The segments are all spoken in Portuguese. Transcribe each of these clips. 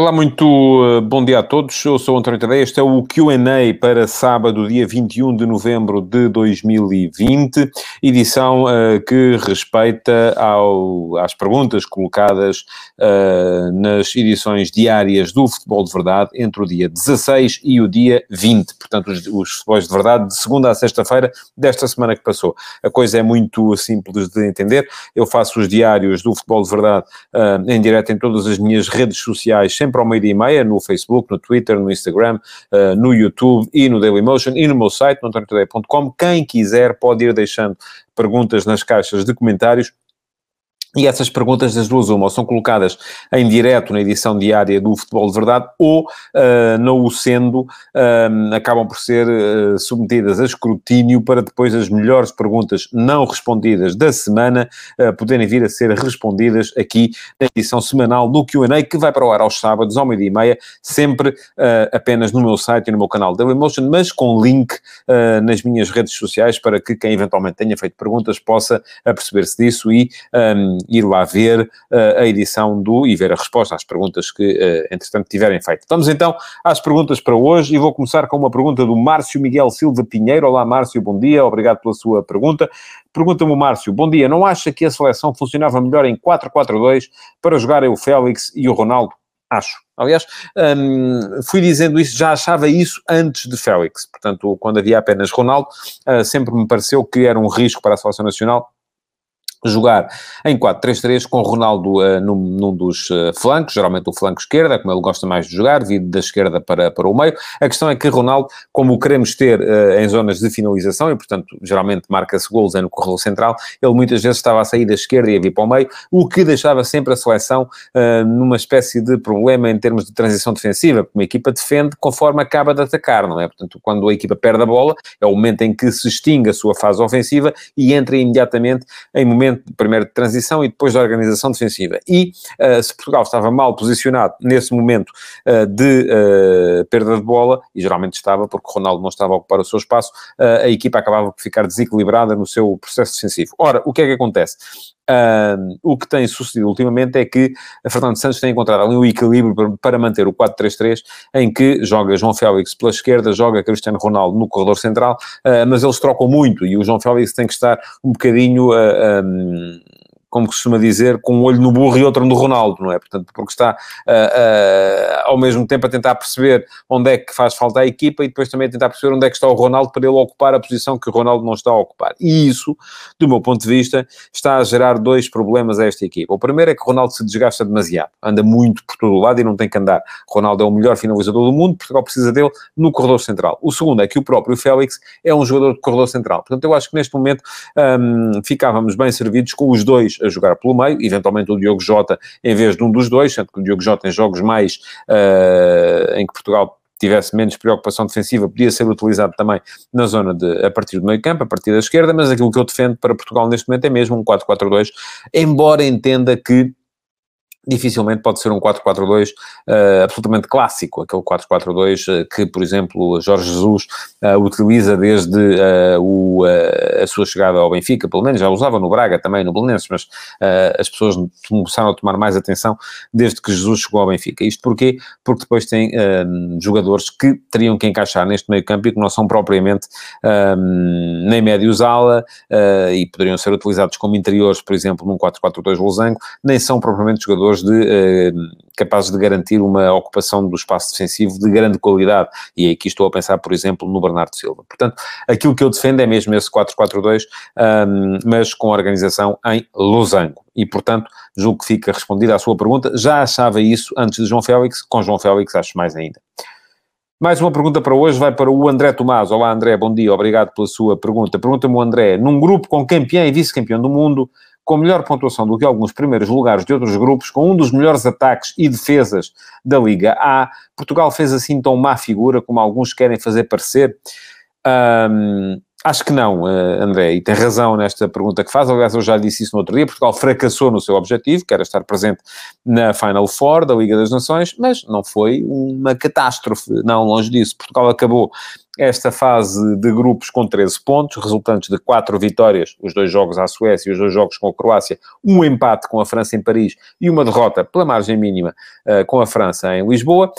Olá, muito uh, bom dia a todos. Eu sou António Tadeia. Este é o Q&A para sábado, dia 21 de novembro de 2020, edição uh, que respeita ao, às perguntas colocadas uh, nas edições diárias do Futebol de Verdade entre o dia 16 e o dia 20. Portanto, os, os futebols de verdade de segunda a sexta-feira desta semana que passou. A coisa é muito simples de entender. Eu faço os diários do Futebol de Verdade em direto em todas as minhas redes sociais, sempre sempre ao meio-dia e meia, no Facebook, no Twitter, no Instagram, uh, no YouTube e no Dailymotion e no meu site, no. Quem quiser pode ir deixando perguntas nas caixas de comentários e essas perguntas das duas uma, ou são colocadas em direto na edição diária do Futebol de Verdade, ou, uh, não o sendo, uh, acabam por ser uh, submetidas a escrutínio para depois as melhores perguntas não respondidas da semana poderem vir a ser respondidas aqui na edição semanal do Q&A, que vai para o ar aos sábados, ao meio-dia e meia, sempre apenas no meu site e no meu canal Dailymotion, mas com link nas minhas redes sociais para que quem eventualmente tenha feito perguntas possa aperceber-se disso e um, ir lá ver uh, a edição do e ver a resposta às perguntas que, uh, entretanto, tiverem feito. Vamos então às perguntas para hoje e vou começar com uma pergunta do Márcio Miguel Silva Pinheiro. Olá, Márcio, bom dia, obrigado pela sua pergunta. Pergunta-me o Márcio, bom dia, não acha que a seleção funcionava melhor em 4-4-2 para jogarem o Félix e o Ronaldo? Acho. Aliás, um, fui dizendo isso, já achava isso antes de Félix. Portanto, quando havia apenas Ronaldo, uh, sempre me pareceu que era um risco para a seleção nacional jogar em 4-3-3 com Ronaldo uh, num, num, dos uh, flancos, geralmente o flanco esquerdo, é como ele gosta mais de jogar, vindo da esquerda para, para o meio. A questão é que Ronaldo, como o queremos ter uh, em zonas de finalização, e portanto geralmente marca-se golos no corredor central, ele muitas vezes estava a sair da esquerda e a vir para o meio, o que deixava sempre a seleção numa espécie de problema em termos de transição defensiva, porque uma equipa defende conforme acaba de atacar, não é? Portanto, quando a equipa perde a bola, é o momento em que se extingue a sua fase ofensiva e entra imediatamente em momentos momento primeiro de transição e depois de organização defensiva. E uh, se Portugal estava mal posicionado nesse momento uh, de uh, perda de bola, e geralmente estava, porque Ronaldo não estava a ocupar o seu espaço, a equipa acabava por ficar desequilibrada no seu processo defensivo. Ora, o que é que acontece? O que tem sucedido ultimamente é que Fernando Santos tem encontrado ali um equilíbrio para, manter o 4-3-3, em que joga João Félix pela esquerda, joga Cristiano Ronaldo no corredor central, uh, mas eles trocam muito e o João Félix tem que estar um bocadinho. Uh, um, como costuma dizer, com um olho no burro e outro no Ronaldo, não é? Portanto, porque está uh, uh, ao mesmo tempo a tentar perceber onde é que faz falta a equipa e depois também a tentar perceber onde é que está o Ronaldo para ele ocupar a posição que o Ronaldo não está a ocupar. E isso, do meu ponto de vista, está a gerar dois problemas a esta equipa. O primeiro é que o Ronaldo se desgasta demasiado, anda muito por todo o lado e não tem que andar. O Ronaldo é o melhor finalizador do mundo, Portugal precisa dele no corredor central. O segundo é que o próprio Félix é um jogador de corredor central. Portanto, eu acho que neste momento um, ficávamos bem servidos com os dois a jogar pelo meio, eventualmente o Diogo Jota em vez de um dos dois, sendo que o Diogo Jota em jogos mais uh, em que Portugal tivesse menos preocupação defensiva, podia ser utilizado também na zona de, a partir do meio campo, a partir da esquerda, mas aquilo que eu defendo para Portugal neste momento é mesmo um 4-4-2, embora entenda que dificilmente pode ser um 4-4-2 uh, eh, absolutamente clássico, aquele 4-4-2 uh, eh, que, por exemplo, Jorge Jesus uh, utiliza desde o, a sua chegada ao Benfica, pelo menos já usava no Braga também, no Belenenses, mas as pessoas começaram a tomar mais atenção desde que Jesus chegou ao Benfica. Isto porquê? Porque depois tem jogadores que teriam que encaixar neste meio campo e que não são propriamente nem médios ala e poderiam ser utilizados como interiores, por exemplo, num 4-4-2 losango, nem são propriamente jogadores jogadores de, eh, capazes de garantir uma ocupação do espaço defensivo de grande qualidade. E aqui estou a pensar, por exemplo, no Bernardo Silva. Portanto, aquilo que eu defendo é mesmo esse 4-4-2, um, mas com organização em losango. E, portanto, julgo que fica respondida à sua pergunta. Já achava isso antes de João Félix, com João Félix acho mais ainda. Mais uma pergunta para hoje vai para o André Tomás. Olá, André, bom dia, obrigado pela sua pergunta. Pergunta-me o André, num grupo com campeão e vice-campeão do mundo, com melhor pontuação do que alguns primeiros lugares de outros grupos, com um dos melhores ataques e defesas da Liga A. Portugal fez assim tão má figura como alguns querem fazer parecer? Um, acho que não, uh, André, e tem razão nesta pergunta que faz. Aliás, eu já disse isso no outro dia. Portugal fracassou no seu objetivo, que era estar presente na Final Four da Liga das Nações, mas não foi uma catástrofe, não, longe disso. Portugal acabou esta fase de grupos com 13 pontos, resultantes de quatro vitórias, os dois jogos à Suécia e os dois jogos com a Croácia, um empate com a França em Paris e uma derrota pela margem mínima uh, com a França em Lisboa.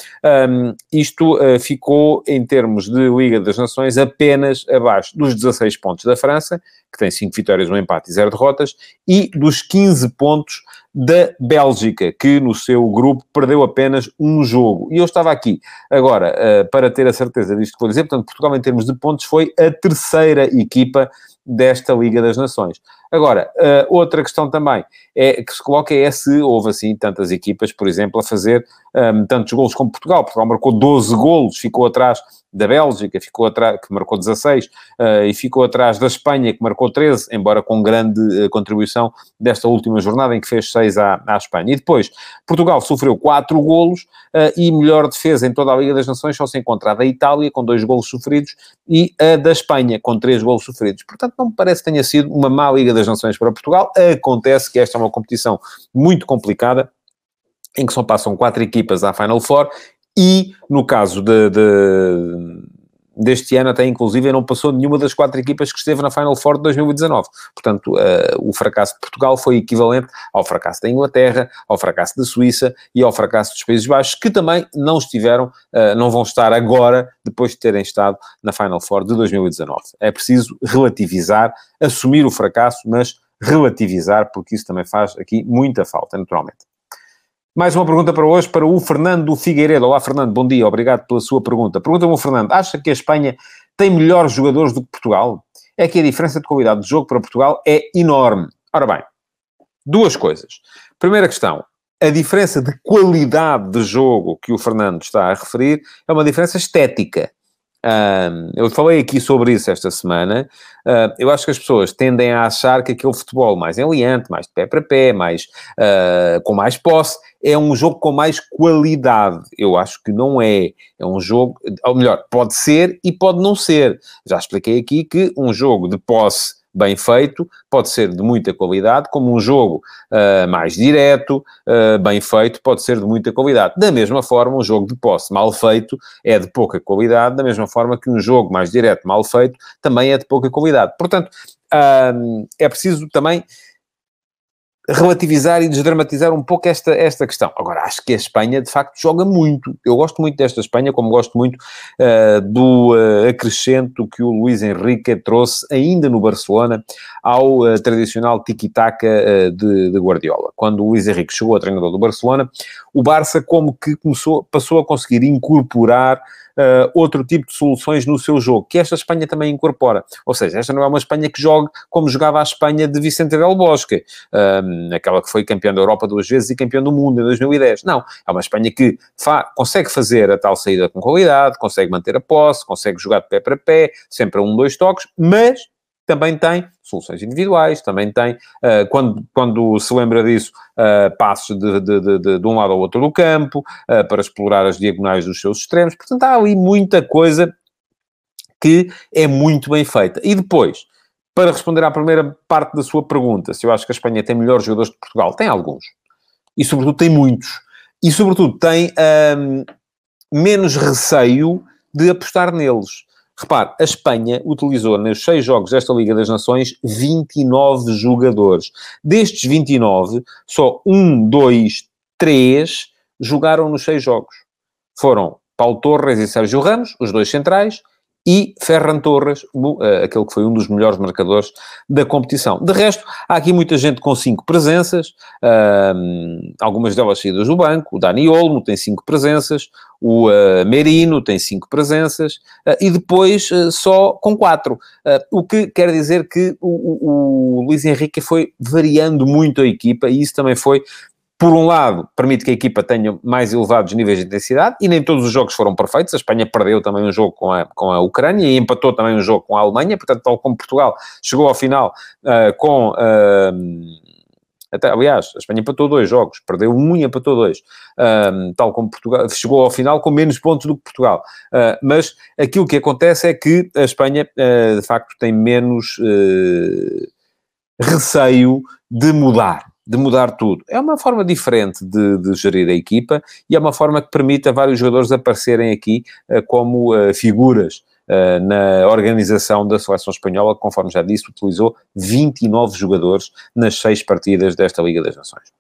Um, isto uh, ficou, em termos de Liga das Nações, apenas abaixo dos 16 pontos da França, que tem 5 vitórias, um empate e 0 derrotas, e dos 15 pontos da Bélgica, que no seu grupo perdeu apenas um jogo. E eu estava aqui, agora, uh, para ter a certeza disto que vou dizer, portanto, Portugal, em termos de pontos, foi a terceira equipa desta Liga das Nações. Agora, uh, outra questão também é que se coloca é se houve assim tantas equipas, por exemplo, a fazer um, tantos golos como Portugal. Portugal marcou 12 golos, ficou atrás da Bélgica, ficou atrás, que marcou 16, uh, e ficou atrás da Espanha, que marcou 13, embora com grande uh, contribuição desta última jornada, em que fez 6 à, à Espanha. E depois, Portugal sofreu 4 golos, uh, e melhor defesa em toda a Liga das Nações só se encontra a da Itália, com 2 golos sofridos, e a da Espanha, com 3 golos sofridos. Portanto, não me parece que tenha sido uma má Liga das Nações para Portugal. Acontece que esta é uma competição muito complicada, em que só passam quatro equipas à Final Four e, no caso de, de, deste ano, até inclusive, não passou nenhuma das quatro equipas que esteve na Final Four de 2019. Portanto, uh, o fracasso de Portugal foi equivalente ao fracasso da Inglaterra, ao fracasso da Suíça e ao fracasso dos Países Baixos, que também não estiveram, uh, não vão estar agora, depois de terem estado na Final Four de 2019. É preciso relativizar, assumir o fracasso, mas relativizar, porque isso também faz aqui muita falta, naturalmente. Mais uma pergunta para hoje, para o Fernando Figueiredo. Olá, Fernando, bom dia, obrigado pela sua pergunta. Pergunta-me o Fernando, acha que a Espanha tem melhores jogadores do que Portugal? É que a diferença de qualidade de jogo para Portugal é enorme. Ora bem, duas coisas. Primeira questão, a diferença de qualidade de jogo que o Fernando está a referir é uma diferença estética. Um, eu falei aqui sobre isso esta semana. Uh, eu acho que as pessoas tendem a achar que aquele futebol mais enliante, mais de pé para pé, mais, uh, com mais posse, é um jogo com mais qualidade. Eu acho que não é. É um jogo, ou melhor, pode ser e pode não ser. Já expliquei aqui que um jogo de posse bem feito, pode ser de muita qualidade, como um jogo uh, mais direto, uh, bem feito, pode ser de muita qualidade. Da mesma forma, um jogo de posse mal feito é de pouca qualidade, da mesma forma que um jogo mais direto, mal feito, também é de pouca qualidade. Portanto, uh, é preciso também relativizar e desdramatizar um pouco esta, esta questão. Agora, acho que a Espanha, de facto, joga muito. Eu gosto muito desta Espanha, como gosto muito uh, do uh, acrescento que o Luís Henrique trouxe ainda no Barcelona ao uh, tradicional tiki-taka de, de, Guardiola. Quando o Luís Henrique chegou a treinador do Barcelona, o Barça como que começou, passou a conseguir incorporar uh, outro tipo de soluções no seu jogo, que esta Espanha também incorpora. Ou seja, esta não é uma Espanha que joga como jogava a Espanha de Vicente del Bosque, uh, aquela que foi campeã da Europa duas vezes e campeã do mundo em 2010. Não, é uma Espanha que fa consegue fazer a tal saída com qualidade, consegue manter a posse, consegue jogar de pé para pé, sempre a um, dois toques, mas também tem soluções individuais, também tem, uh, quando, quando se lembra disso, uh, passos de, de, de, de, um lado ao outro do campo, uh, para explorar as diagonais dos seus extremos. Portanto, há ali muita coisa que é muito bem feita. E depois, para responder à primeira parte da sua pergunta, se eu acho que a Espanha tem melhores jogadores que Portugal, tem alguns. E, sobretudo, tem muitos. E, sobretudo, tem um, menos receio de apostar neles. Repare, a Espanha utilizou nos seis jogos desta Liga das Nações 29 jogadores. Destes 29, só um, dois, três jogaram nos seis jogos. Foram Paulo Torres e Sérgio Ramos, os dois centrais, e Ferran Torres, eh, aquele que foi um dos melhores marcadores da competição. De resto, há aqui muita gente com cinco presenças, algumas delas saídas do banco. O Dani Olmo tem cinco presenças, o uh, Merino tem cinco presenças, uh, e depois só com quatro. o que quer dizer que o, o, o Luís Henrique foi variando muito a equipa, e isso também foi por um lado, permite que a equipa tenha mais elevados níveis de intensidade, e nem todos os jogos foram perfeitos. A Espanha perdeu também um jogo com a, com a Ucrânia e empatou também um jogo com a Alemanha, portanto, tal como Portugal chegou ao final uh, com. Uh, até, aliás, a Espanha empatou dois jogos, perdeu um e empatou dois, uh, tal como Portugal, chegou ao final com menos pontos do que Portugal. mas aquilo que acontece é que a Espanha, de facto, tem menos receio de mudar de mudar tudo. É uma forma diferente de, de, gerir a equipa e é uma forma que permite a vários jogadores aparecerem aqui uh, como uh, figuras uh, na organização da seleção espanhola, que, conforme já disse, utilizou 29 jogadores nas seis partidas desta Liga das Nações.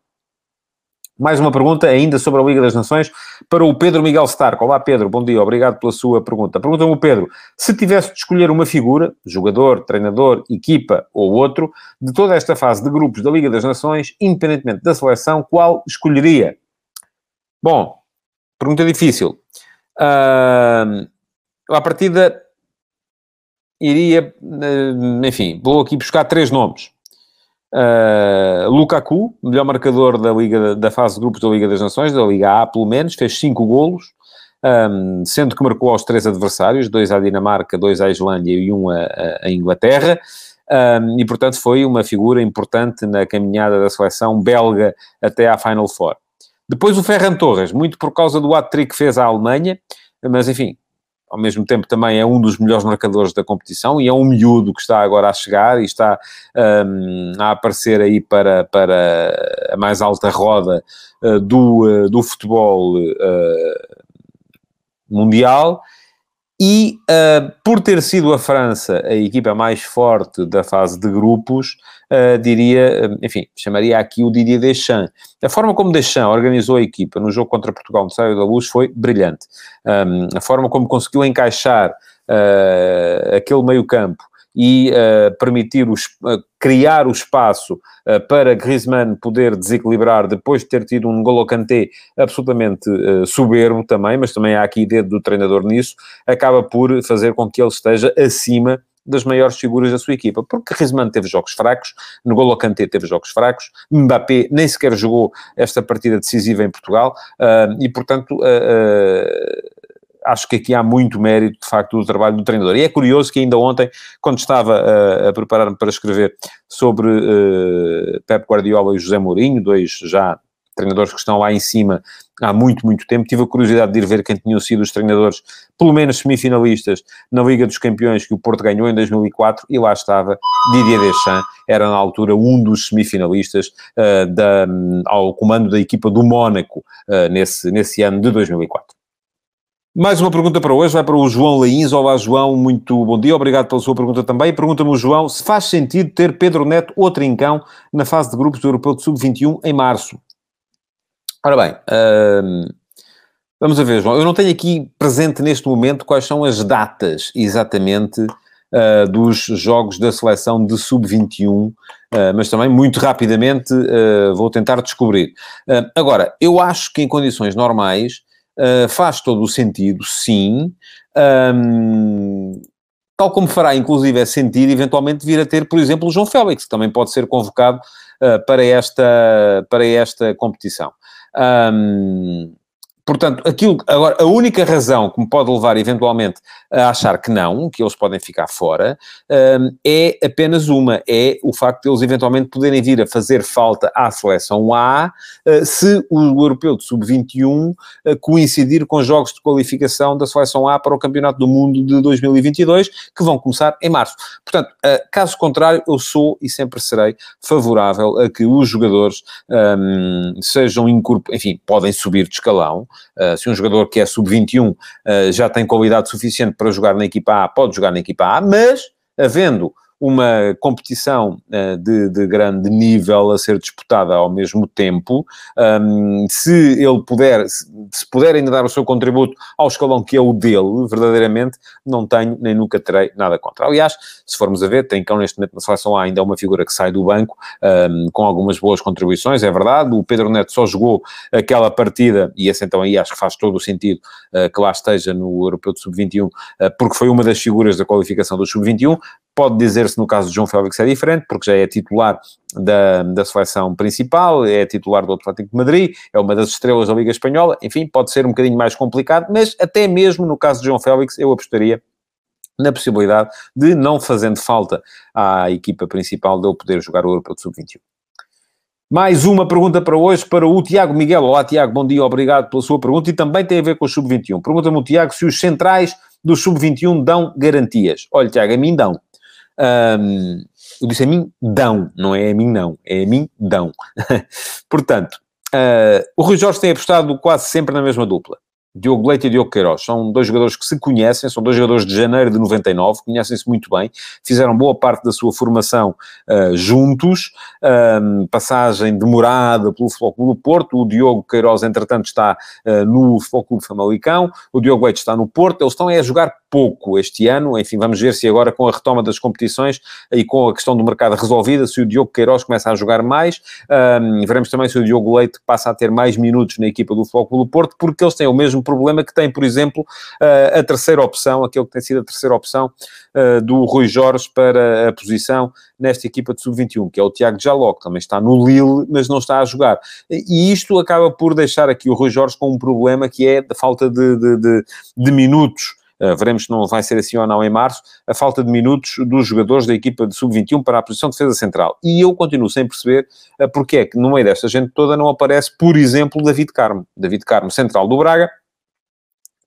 Mais uma pergunta ainda sobre a Liga das Nações para o Pedro Miguel Stark. Olá, Pedro, bom dia, obrigado pela sua pergunta. Pergunta-me o Pedro, se tivesse de escolher uma figura, jogador, treinador, equipa ou outro, de toda esta fase de grupos da Liga das Nações, independentemente da seleção, qual escolheria? Bom, pergunta difícil. Uh, à partida, iria, uh, enfim, vou aqui buscar três nomes. Uh, Lukaku, melhor marcador da Liga da fase de grupos da Liga das Nações, da Liga A, pelo menos, fez 5 golos, um, sendo que marcou aos três adversários, dois à Dinamarca, dois à Islândia e um à, Inglaterra. Um, e portanto foi uma figura importante na caminhada da seleção belga até à Final Four. Depois o Ferran Torres, muito por causa do hat-trick que fez à Alemanha, mas enfim, ao mesmo tempo também é um dos melhores marcadores da competição e é um miúdo que está agora a chegar e está um, a aparecer aí para, para a mais alta roda uh, do, uh, do futebol uh, mundial. E por ter sido a França a equipa mais forte da fase de grupos, uh, diria, enfim, chamaria aqui o Didier Deschamps. A forma como Deschamps organizou a equipa no jogo contra Portugal no Sábado da Luz foi brilhante. Um, a forma como conseguiu encaixar uh, aquele meio campo e uh, permitir os, uh, criar o espaço uh, para Griezmann poder desequilibrar depois de ter tido um N'Golo Kanté absolutamente soberbo também, mas também há aqui dedo do treinador nisso, acaba por fazer com que ele esteja acima das maiores figuras da sua equipa, porque Griezmann teve jogos fracos, N'Golo Kanté teve jogos fracos, Mbappé nem sequer jogou esta partida decisiva em Portugal, e portanto acho que aqui há muito mérito, de facto, do trabalho do treinador. E é curioso que ainda ontem, quando estava a, a preparar-me para escrever sobre uh, Pep Guardiola e José Mourinho, dois já treinadores que estão lá em cima há muito, muito tempo. Tive a curiosidade de ir ver quem tinham sido os treinadores, pelo menos semifinalistas, na Liga dos Campeões que o Porto ganhou em 2004 e lá estava Didier Deschamps, era na altura um dos semifinalistas uh, da, um, ao comando da equipa do Mónaco uh, nesse, nesse ano de 2004. Mais uma pergunta para hoje, vai para o João Lains. Olá, João, muito bom dia, obrigado pela sua pergunta também. Pergunta-me João se faz sentido ter Pedro Neto ou Trincão na fase de grupos do Europeu de Sub-21 em março. Ora bem, vamos a ver, João. Eu não tenho aqui presente neste momento quais são as datas exatamente uh, dos jogos da seleção de Sub-21, uh, mas também muito rapidamente uh, vou tentar descobrir. agora, eu acho que em condições normais faz todo o sentido, sim. Um, tal como fará, inclusive, é sentido eventualmente vir a ter, por exemplo, o João Félix, que também pode ser convocado uh, para, esta, para esta competição. Um, Portanto, aquilo, agora, a única razão que me pode levar eventualmente a achar que não, que eles podem ficar fora, um, é apenas uma, é o facto de eles eventualmente poderem vir a fazer falta à seleção A uh, se o europeu de sub-21 uh, coincidir com jogos de qualificação da seleção A para o Campeonato do Mundo de 2022, que vão começar em março. Portanto, uh, caso contrário, eu sou e sempre serei favorável a que os jogadores um, sejam incorporados, enfim, podem subir de escalão, Uh, se um jogador que é sub-21 uh, já tem qualidade suficiente para jogar na equipa A, pode jogar na equipa A, mas havendo uma competição uh, de, de, grande nível a ser disputada ao mesmo tempo. Um, se ele puder, se, se, puder ainda dar o seu contributo ao escalão que é o dele, verdadeiramente, não tenho nem nunca terei nada contra. Aliás, se formos a ver, tem cão neste momento na seleção A ainda uma figura que sai do banco um, com algumas boas contribuições, é verdade. O Pedro Neto só jogou aquela partida, e esse então aí acho que faz todo o sentido uh, que lá esteja no Europeu de Sub-21, uh, porque foi uma das figuras da qualificação do Sub-21. Pode dizer-se no caso de João Félix é diferente, porque já é titular da, da seleção principal, é titular do Atlético de Madrid, é uma das estrelas da Liga Espanhola, enfim, pode ser um bocadinho mais complicado, mas até mesmo no caso de João Félix, eu apostaria na possibilidade de, não fazendo falta à equipa principal, de ele poder jogar o Europeu de Sub-21. Mais uma pergunta para hoje para o Tiago Miguel. Olá, Tiago, bom dia, obrigado pela sua pergunta e também tem a ver com o Sub-21. Pergunta-me o Tiago se os centrais do Sub-21 dão garantias. Olha, Tiago, a mim dão. Um, eu disse a mim dão, não é a mim não, é a mim dão. Portanto, uh, o Rui Jorge tem apostado quase sempre na mesma dupla. Diogo Leite e Diogo Queiroz. São dois jogadores que se conhecem, são dois jogadores de janeiro de 99, conhecem-se muito bem, fizeram boa parte da sua formação uh, juntos, passagem demorada pelo Futebol do Porto, o Diogo Queiroz, entretanto, está uh, no Futebol Famalicão, o Diogo Leite está no Porto, eles estão a jogar pouco este ano, enfim, vamos ver se agora com a retoma das competições e com a questão do mercado resolvida, se o Diogo Queiroz começa a jogar mais, veremos também se o Diogo Leite passa a ter mais minutos na equipa do Futebol do Porto, porque eles têm o mesmo problema que tem, por exemplo, uh, a terceira opção, aquele que tem sido a terceira opção uh, do Rui Jorge para a posição nesta equipa de sub-21, que é o Tiago Jaló, que também está no Lille, mas não está a jogar. E isto acaba por deixar aqui o Rui Jorge com um problema que é a falta de, de, de, de minutos Uh, veremos se não vai ser assim ou não em março, a falta de minutos dos jogadores da equipa de sub-21 para a posição de defesa central. E eu continuo sem perceber uh, porque é que no meio desta gente toda não aparece, por exemplo, David Carmo. David Carmo, central do Braga,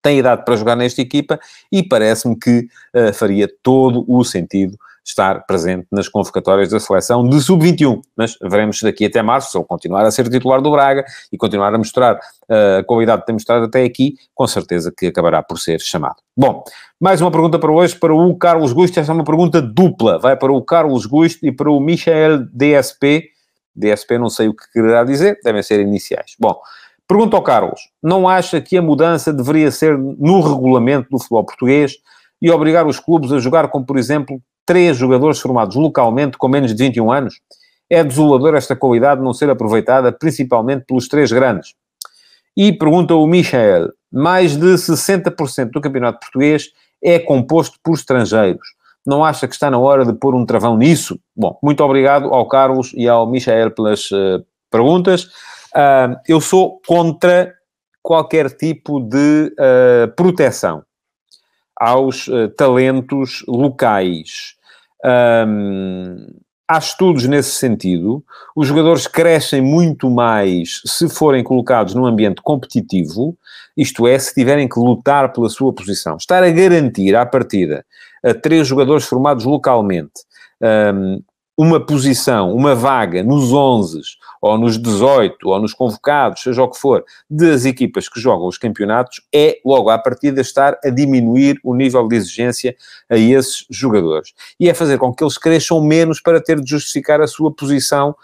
tem idade para jogar nesta equipa e parece-me que uh, faria todo o sentido estar presente nas convocatórias da seleção de sub-21. Mas veremos daqui até março, se ele continuar a ser titular do Braga e continuar a mostrar uh, a qualidade que tem mostrado até aqui, com certeza que acabará por ser chamado. Bom, mais uma pergunta para hoje, para o Carlos Gusto. Esta é uma pergunta dupla. Vai para o Carlos Gusto e para o Michael DSP. DSP não sei o que quererá dizer, devem ser iniciais. Bom, pergunta ao Carlos. Não acha que a mudança deveria ser no regulamento do futebol português e obrigar os clubes a jogar com, por exemplo, três jogadores formados localmente com menos de 21 anos. É desolador esta qualidade não ser aproveitada principalmente pelos três grandes. E pergunta o Michel, mais de 60% do campeonato português é composto por estrangeiros. Não acha que está na hora de pôr um travão nisso? Bom, muito obrigado ao Carlos e ao Michael pelas uh, perguntas. Uh, eu sou contra qualquer tipo de uh, proteção aos uh, talentos locais. Um, há estudos nesse sentido. Os jogadores crescem muito mais se forem colocados num ambiente competitivo, isto é, se tiverem que lutar pela sua posição. Estar a garantir à partida a três jogadores formados localmente um, uma posição, uma vaga nos 11 ou nos 18, ou nos convocados, seja o que for, das equipas que jogam os campeonatos, é logo à partida estar a diminuir o nível de exigência a esses jogadores. E é fazer com que eles cresçam menos para ter de justificar a sua posição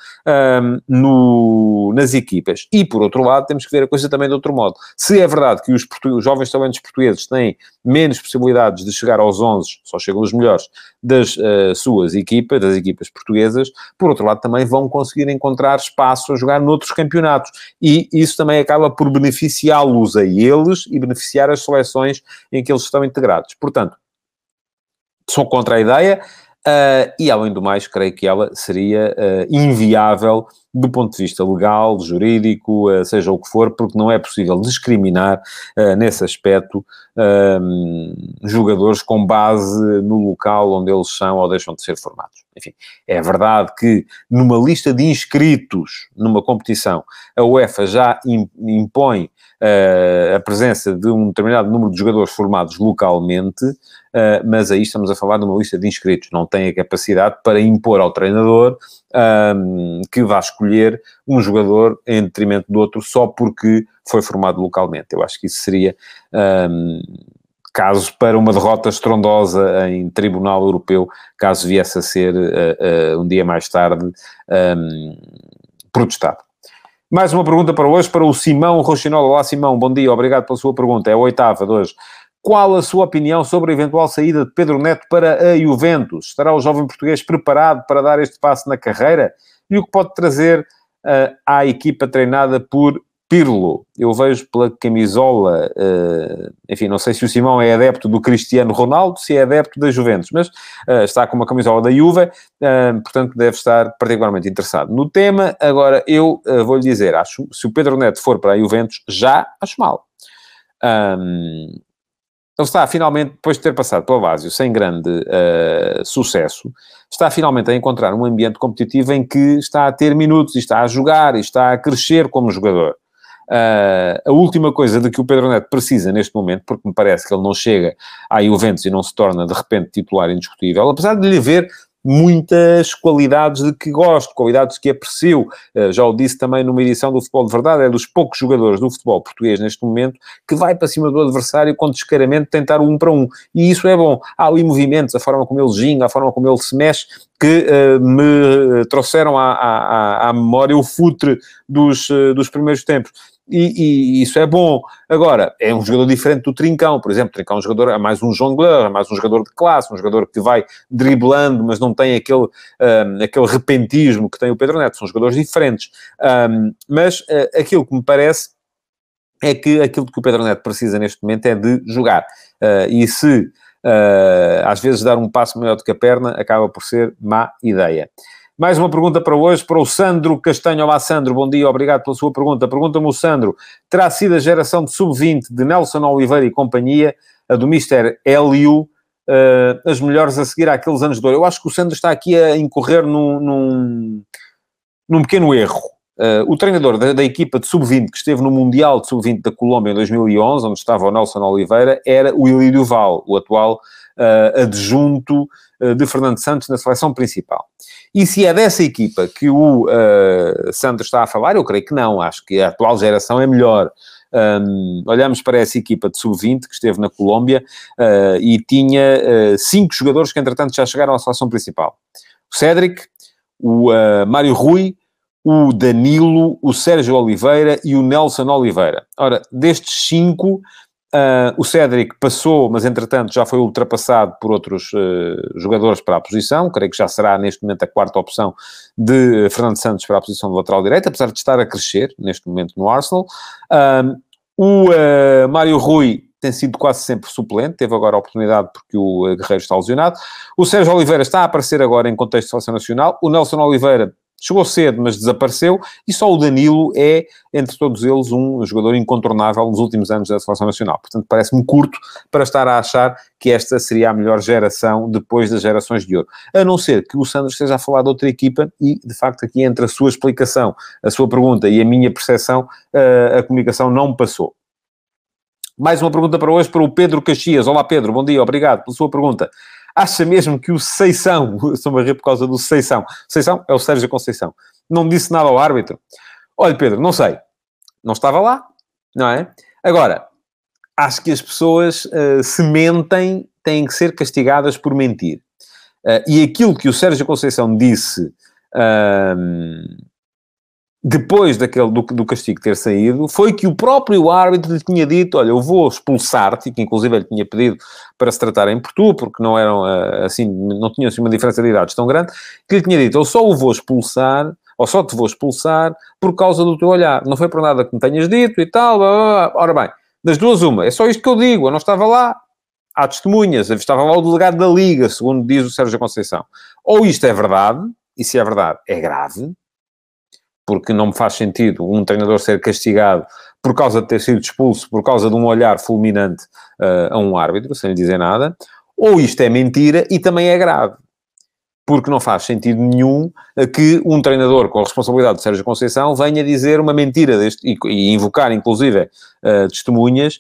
no, nas equipas. E, por outro lado, temos que ver a coisa também de outro modo. Se é verdade que os, os jovens talentos portugueses têm menos possibilidades de chegar aos 11, só chegam os melhores, das uh, suas equipas, das equipas portuguesas, por outro lado também vão conseguir encontrar espaço a jogar noutros campeonatos. E isso também acaba por beneficiá-los a eles e beneficiar as seleções em que eles estão integrados. Portanto, sou contra a ideia. Uh, e, além do mais, creio que ela seria uh, inviável do ponto de vista legal, jurídico, uh, seja o que for, porque não é possível discriminar nesse aspecto jogadores com base no local onde eles são ou deixam de ser formados. Enfim, é verdade que numa lista de inscritos numa competição, a UEFA já impõe uh, a presença de um determinado número de jogadores formados localmente, uh, mas aí estamos a falar de uma lista de inscritos, não tem a capacidade para impor ao treinador um, que vá escolher um jogador em detrimento do outro só porque foi formado localmente. Eu acho que isso seria. Um, caso para uma derrota estrondosa em Tribunal Europeu, caso viesse a ser uh, uh, um dia mais tarde um, protestado. Mais uma pergunta para hoje, para o Simão Rochinol. Olá, Simão, bom dia, obrigado pela sua pergunta. É a oitava de hoje. Qual a sua opinião sobre a eventual saída de Pedro Neto para a Juventus? Estará o jovem português preparado para dar este passo na carreira? E o que pode trazer uh, à equipa treinada por Pirlo, eu vejo pela camisola, uh, enfim, não sei se o Simão é adepto do Cristiano Ronaldo, se é adepto da Juventus, mas uh, está com uma camisola da Juve, uh, portanto deve estar particularmente interessado no tema. Agora, eu vou-lhe dizer, acho, se o Pedro Neto for para a Juventus, já acho mal. Um, ele está finalmente, depois de ter passado pela Vásio sem grande sucesso, está finalmente a encontrar um ambiente competitivo em que está a ter minutos e está a jogar e está a crescer como jogador. Uh, a última coisa de que o Pedro Neto precisa neste momento, porque me parece que ele não chega à Juventus e não se torna de repente titular indiscutível, apesar de lhe haver muitas qualidades de que gosto, qualidades que aprecio. Uh, já o disse também numa edição do Futebol de Verdade, é dos poucos jogadores do futebol português neste momento que vai para cima do adversário com descaramento tentar um para um. E isso é bom. Há ali movimentos, a forma como ele ginga, a forma como ele se mexe, que uh, me trouxeram à, à, à, memória o futre dos, uh, dos primeiros tempos e, e, isso é bom. Agora, é um jogador diferente do Trincão, por exemplo. Trincão é um jogador, é mais um jongleur, é mais um jogador de classe, um jogador que vai driblando, mas não tem aquele, um, aquele repentismo que tem o Pedro Neto. São jogadores diferentes. Um, mas uh, aquilo que me parece é que aquilo que o Pedro Neto precisa neste momento é de jogar. Uh, e se uh, às vezes dar um passo maior do que a perna, acaba por ser má ideia. Mais uma pergunta para hoje, para o Sandro Castanho. Olá, Sandro, bom dia, obrigado pela sua pergunta. Pergunta-me o Sandro, terá sido a geração de sub-20 de Nelson Oliveira e companhia, a do Mister Hélio, uh, as melhores a seguir àqueles anos de ouro? Eu acho que o Sandro está aqui a incorrer num, num, num pequeno erro. Uh, o treinador da, da equipa de sub-20 que esteve no Mundial de sub-20 da Colômbia em 2011, onde estava o Nelson Oliveira, era o Ilírio Val, o atual uh, adjunto uh, de Fernando Santos na seleção principal. E se é dessa equipa que o Santos está a falar, eu creio que não. Acho que a atual geração é melhor. Um, olhamos para essa equipa de sub-20 que esteve na Colômbia e tinha cinco jogadores que, entretanto, já chegaram à seleção principal: o Cédric, o Mário Rui, o Danilo, o Sérgio Oliveira e o Nelson Oliveira. Ora, destes cinco, Uh, o Cédric passou, mas entretanto já foi ultrapassado por outros uh, jogadores para a posição. Creio que já será neste momento a quarta opção de Fernando Santos para a posição de lateral direito, apesar de estar a crescer neste momento no Arsenal. Uh, o Mário Rui tem sido quase sempre suplente, teve agora a oportunidade porque o Guerreiro está lesionado. O Sérgio Oliveira está a aparecer agora em contexto de seleção nacional. O Nelson Oliveira Chegou cedo, mas desapareceu, e só o Danilo é, entre todos eles, um jogador incontornável nos últimos anos da Seleção Nacional. Portanto, parece-me curto para estar a achar que esta seria a melhor geração depois das gerações de ouro. A não ser que o Sandro esteja a falar de outra equipa e, de facto, aqui entre a sua explicação, a sua pergunta e a minha percepção, a comunicação não passou. Mais uma pergunta para hoje para o Pedro Caxias. Olá, Pedro, bom dia, obrigado pela sua pergunta. Acha mesmo que o Seição, estou-me a rir por causa do Seição, Seição é o Sérgio Conceição, não disse nada ao árbitro? Olha, Pedro, não sei. Não estava lá, não é? Agora, acho que as pessoas uh, se mentem têm que ser castigadas por mentir. Uh, e aquilo que o Sérgio Conceição disse uh, depois daquele, do, do, castigo ter saído, foi que o próprio árbitro lhe tinha dito, olha, eu vou expulsar-te, que inclusive ele tinha pedido para se tratarem por tu, porque não eram, ah, assim, não tinham assim uma diferença de idades tão grande, que lhe tinha dito, eu só o vou expulsar, ou só te vou expulsar, por causa do teu olhar. Não foi por nada que me tenhas dito e tal, blá, blá, blá. ora bem, das duas uma, é só isto que eu digo, eu não estava lá, há testemunhas, estava lá o delegado da Liga, segundo diz o Sérgio Conceição. Ou isto é verdade, e se é verdade, é grave, porque não me faz sentido um treinador ser castigado por causa de ter sido expulso, por causa de um olhar fulminante uh, a um árbitro, sem lhe dizer nada, ou isto é mentira e também é grave. Porque não faz sentido nenhum que um treinador com a responsabilidade de Sérgio Conceição venha dizer uma mentira deste, e, e invocar, inclusive, uh, testemunhas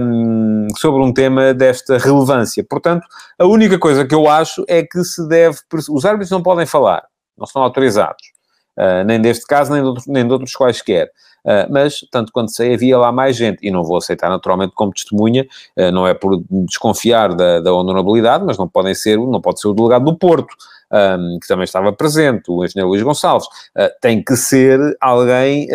um, sobre um tema desta relevância. Portanto, a única coisa que eu acho é que se deve. Os árbitros não podem falar, não são autorizados. Uh, nem deste caso, nem de, nem de outros quaisquer. Uh, mas, tanto quanto sei, havia lá mais gente, e não vou aceitar naturalmente como testemunha, uh, não é por desconfiar da, da, honorabilidade, mas não podem ser, não pode ser o delegado do Porto, um, que também estava presente, o engenheiro Luís Gonçalves, uh, tem que ser alguém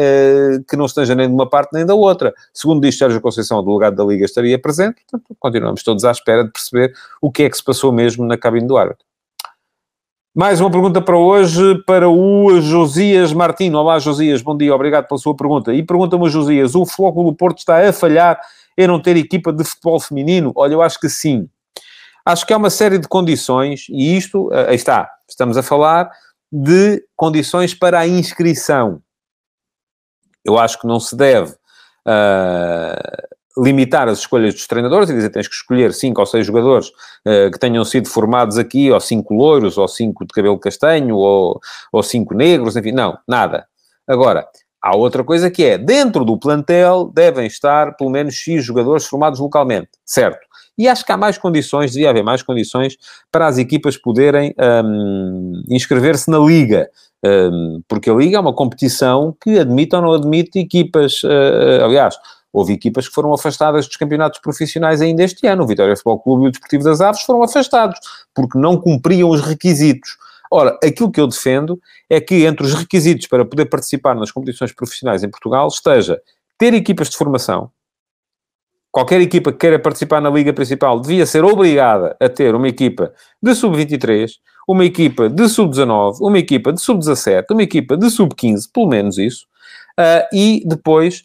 que não esteja nem de uma parte nem da outra. Segundo diz Sérgio Conceição, o delegado da Liga estaria presente, portanto, continuamos todos à espera de perceber o que é que se passou mesmo na cabine do árbitro. Mais uma pergunta para hoje, para o Josias Martino. Olá, Josias, bom dia, obrigado pela sua pergunta. E pergunta-me, Josias, o Flóculo Porto está a falhar em não ter equipa de futebol feminino? Olha, eu acho que sim. Acho que há uma série de condições, e isto, eh, aí está, estamos a falar de condições para a inscrição. Eu acho que não se deve uh, limitar as escolhas dos treinadores e dizer tens que escolher cinco ou seis jogadores uh, que tenham sido formados aqui, ou cinco loiros, ou cinco de cabelo castanho, ou, ou cinco negros, enfim, não, nada. Agora, há outra coisa que é, dentro do plantel devem estar pelo menos X jogadores formados localmente, certo? E acho que há mais condições, devia haver mais condições para as equipas poderem um, inscrever-se na Liga. Um, porque a Liga é uma competição que admite ou não admite equipas, uh, aliás, houve equipas que foram afastadas dos campeonatos profissionais ainda este ano. O Vitória Futebol Clube e o Desportivo das Aves foram afastados, porque não cumpriam os requisitos. Ora, aquilo que eu defendo é que entre os requisitos para poder participar nas competições profissionais em Portugal esteja ter equipas de formação, qualquer equipa que queira participar na Liga Principal devia ser obrigada a ter uma equipa de sub-23, uma equipa de sub-19, uma equipa de sub-17, uma equipa de sub-15, pelo menos isso, uh, e depois,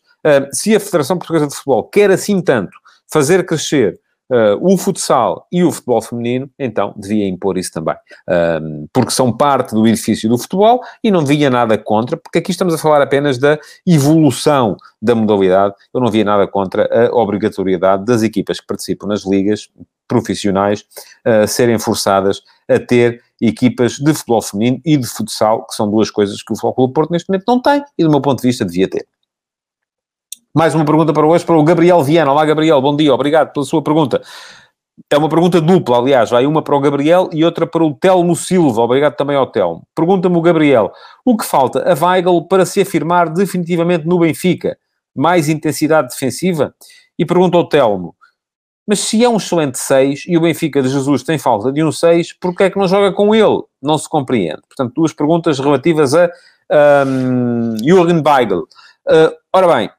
se a Federação Portuguesa de Futebol quer assim tanto fazer crescer uh, o futsal e o futebol feminino, então devia impor isso também. Um, porque são parte do edifício do futebol e não via nada contra, porque aqui estamos a falar apenas da evolução da modalidade. Eu não via nada contra a obrigatoriedade das equipas que participam nas ligas profissionais uh, serem forçadas a ter equipas de futebol feminino e de futsal, que são duas coisas que o Futebol Clube Porto neste momento não tem e, do meu ponto de vista, devia ter. Mais uma pergunta para hoje, para o Gabriel Viana. Olá, Gabriel, bom dia, obrigado pela sua pergunta. É uma pergunta dupla, aliás, vai uma para o Gabriel e outra para o Telmo Silva. Obrigado também ao Telmo. Pergunta-me o Gabriel, o que falta a Weigl para se afirmar definitivamente no Benfica? Mais intensidade defensiva? E pergunta ao Telmo, mas se é um excelente 6 e o Benfica de Jesus tem falta de um 6, porquê é que não joga com ele? Não se compreende. Portanto, duas perguntas relativas a um, Jürgen Weigl. Uh, ora bem,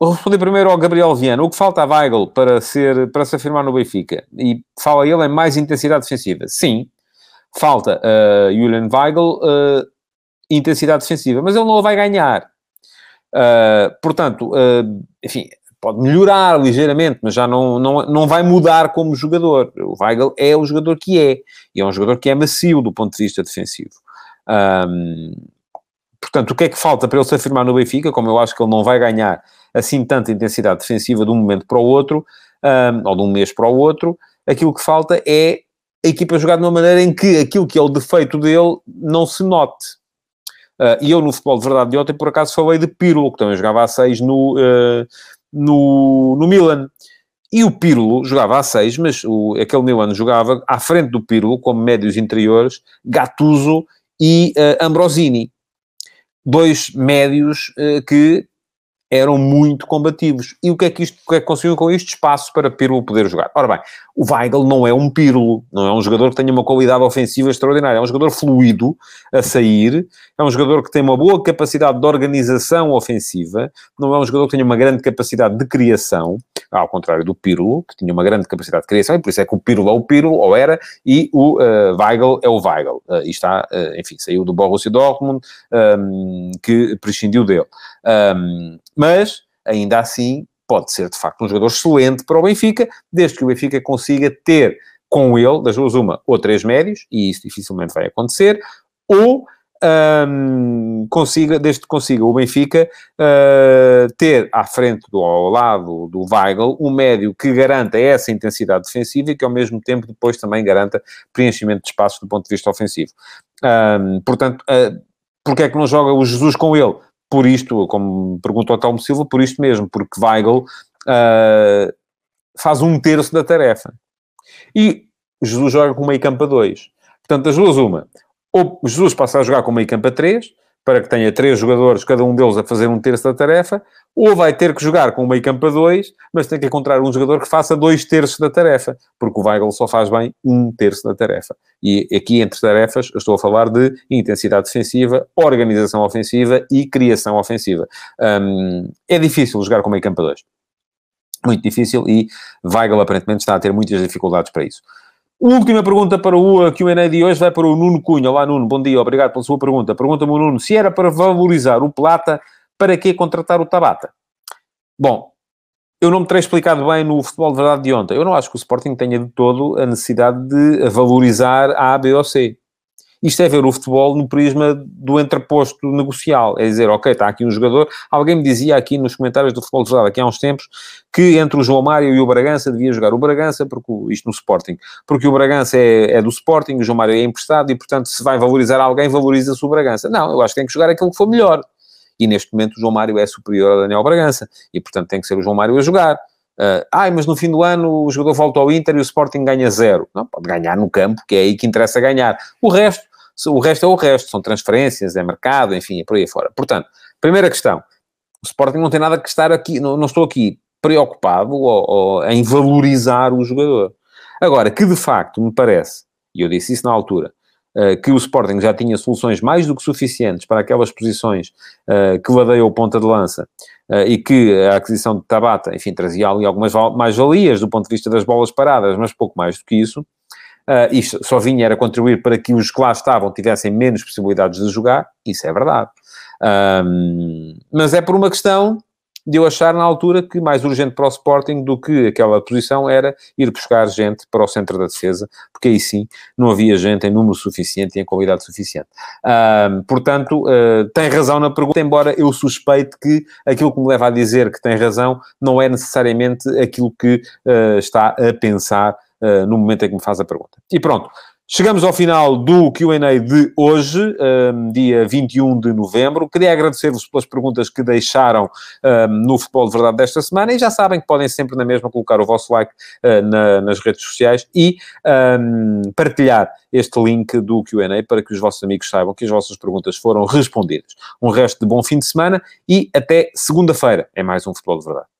Vou responder primeiro ao Gabriel Viana. O que falta a Weigl para, ser, para se afirmar no Benfica? E fala ele em mais intensidade defensiva. Sim, falta uh, Julian Weigl uh, intensidade defensiva, mas ele não a vai ganhar. Uh, portanto, uh, enfim, pode melhorar ligeiramente, mas já não, não, não vai mudar como jogador. O Weigl é o jogador que é, e é um jogador que é macio do ponto de vista defensivo. Um, portanto, o que é que falta para ele se afirmar no Benfica? Como eu acho que ele não vai ganhar assim tanta intensidade defensiva de um momento para o outro, um, ou de um mês para o outro, aquilo que falta é a equipa jogar de uma maneira em que aquilo que é o defeito dele não se note. Uh, e eu no futebol de verdade de ontem, por acaso, falei de Pirlo, que também jogava a 6 no, uh, no, no Milan. E o Pirlo jogava a 6, mas o, aquele Milan jogava à frente do Pirlo, como médios interiores, Gattuso e uh, Ambrosini. Dois médios que eram muito combativos. E o que é que isto o que é que conseguiu com isto? Espaço para Pirlo poder jogar. Ora bem, o Weigl não é um Pirlo, não é um jogador que tenha uma qualidade ofensiva extraordinária, é um jogador fluido a sair, é um jogador que tem uma boa capacidade de organização ofensiva, não é um jogador que tenha uma grande capacidade de criação, ao contrário do Pirlo, que tinha uma grande capacidade de criação, e por isso é que o Pirlo é o Pirlo, ou era, e o uh, Weigl é o Weigl. Uh, e está, uh, enfim, saiu do Borussia Dortmund, um, que prescindiu dele. Um, mas, ainda assim, pode ser de facto um jogador excelente para o Benfica, desde que o Benfica consiga ter com ele, das duas uma, ou três médios, e isso dificilmente vai acontecer, ou um, consiga, desde que consiga o Benfica uh, ter à frente, do, ao lado do Weigl, um médio que garanta essa intensidade defensiva e que ao mesmo tempo depois também garanta preenchimento de espaços do ponto de vista ofensivo. Um, portanto, uh, porque é que não joga o Jesus com ele? por isto, como perguntou ao Telmo Silva, por isto mesmo, porque Weigl uh, faz um terço da tarefa. E Jesus joga com meio campo a dois. Portanto, das duas, uma. Ou Jesus passa a jogar com meio campo a três, para que tenha três jogadores, cada um deles a fazer um terço da tarefa, ou vai ter que jogar com o meio campo a dois, mas tem que encontrar um jogador que faça dois terços da tarefa, porque o Weigl só faz bem um terço da tarefa. E aqui, entre tarefas, estou a falar de intensidade defensiva, organização ofensiva e criação ofensiva. Um, é difícil jogar com meio campo a dois. Muito difícil e Weigl aparentemente está a ter muitas dificuldades para isso. Última pergunta para o Q&A de hoje vai para o Nuno Cunha. Olá, Nuno, bom dia, obrigado pela sua pergunta. Pergunta-me Nuno, se era para valorizar o Plata, para que contratar o Tabata? Bom, eu não me terei explicado bem no futebol de verdade de ontem. Eu não acho que o Sporting tenha de todo a necessidade de valorizar A, B ou C. Isto é ver o futebol no prisma do entreposto negocial. É dizer, ok, está aqui um jogador. Alguém me dizia aqui nos comentários do futebol de aqui há uns tempos, que entre o João Mário e o Bragança devia jogar o Bragança, porque isto no Sporting, porque o Bragança é, é do Sporting, o João Mário é emprestado e, portanto, se vai valorizar alguém, valoriza-se o Bragança. Não, eu acho que tem que jogar aquilo que for melhor. E neste momento o João Mário é superior ao Daniel Bragança. E, portanto, tem que ser o João Mário a jogar. Uh, ai, mas no fim do ano o jogador volta ao Inter e o Sporting ganha zero. Não, pode ganhar no campo, que é aí que interessa ganhar. O resto, o resto é o resto, são transferências, é mercado, enfim, é por aí fora. Portanto, primeira questão, o Sporting não tem nada que estar aqui, não, não estou aqui preocupado ou, ou, em valorizar o jogador. Agora, que de facto me parece, e eu disse isso na altura, uh, que o Sporting já tinha soluções mais do que suficientes para aquelas posições uh, que ladeiam o ponta de lança uh, e que a aquisição de Tabata, enfim, trazia ali algumas mais-valias do ponto de vista das bolas paradas, mas pouco mais do que isso. Uh, isto só vinha era contribuir para que os que lá estavam tivessem menos possibilidades de jogar, isso é verdade. Um, mas é por uma questão de eu achar na altura que mais urgente para o Sporting do que aquela posição era ir buscar gente para o centro da defesa, porque aí sim não havia gente em número suficiente e em qualidade suficiente. Portanto, uh, tem razão na pergunta, embora eu suspeite que aquilo que me leva a dizer que tem razão não é necessariamente aquilo que uh, está a pensar uh, no momento em que me faz a pergunta. E pronto. Chegamos ao final do QA de hoje, um, dia 21 de novembro. Queria agradecer-vos pelas perguntas que deixaram um, no Futebol de Verdade desta semana e já sabem que podem sempre na mesma colocar o vosso like uh, na, nas redes sociais e um, partilhar este link do QA para que os vossos amigos saibam que as vossas perguntas foram respondidas. Um resto de bom fim de semana e até segunda-feira é mais um Futebol de Verdade.